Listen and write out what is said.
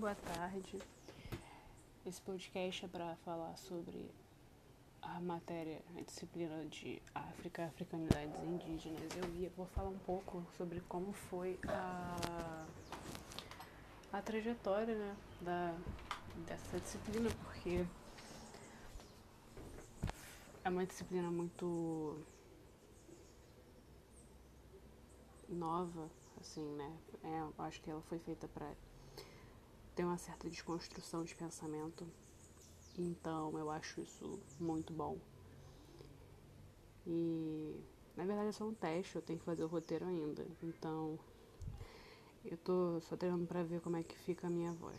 boa tarde. Esse podcast é para falar sobre a matéria, a disciplina de África, africanidades indígenas. Eu ia, vou falar um pouco sobre como foi a, a trajetória né, da, dessa disciplina, porque é uma disciplina muito nova, assim, né? É, acho que ela foi feita para ter uma certa desconstrução de pensamento. Então eu acho isso muito bom. E na verdade é só um teste, eu tenho que fazer o roteiro ainda. Então eu tô só treinando pra ver como é que fica a minha voz.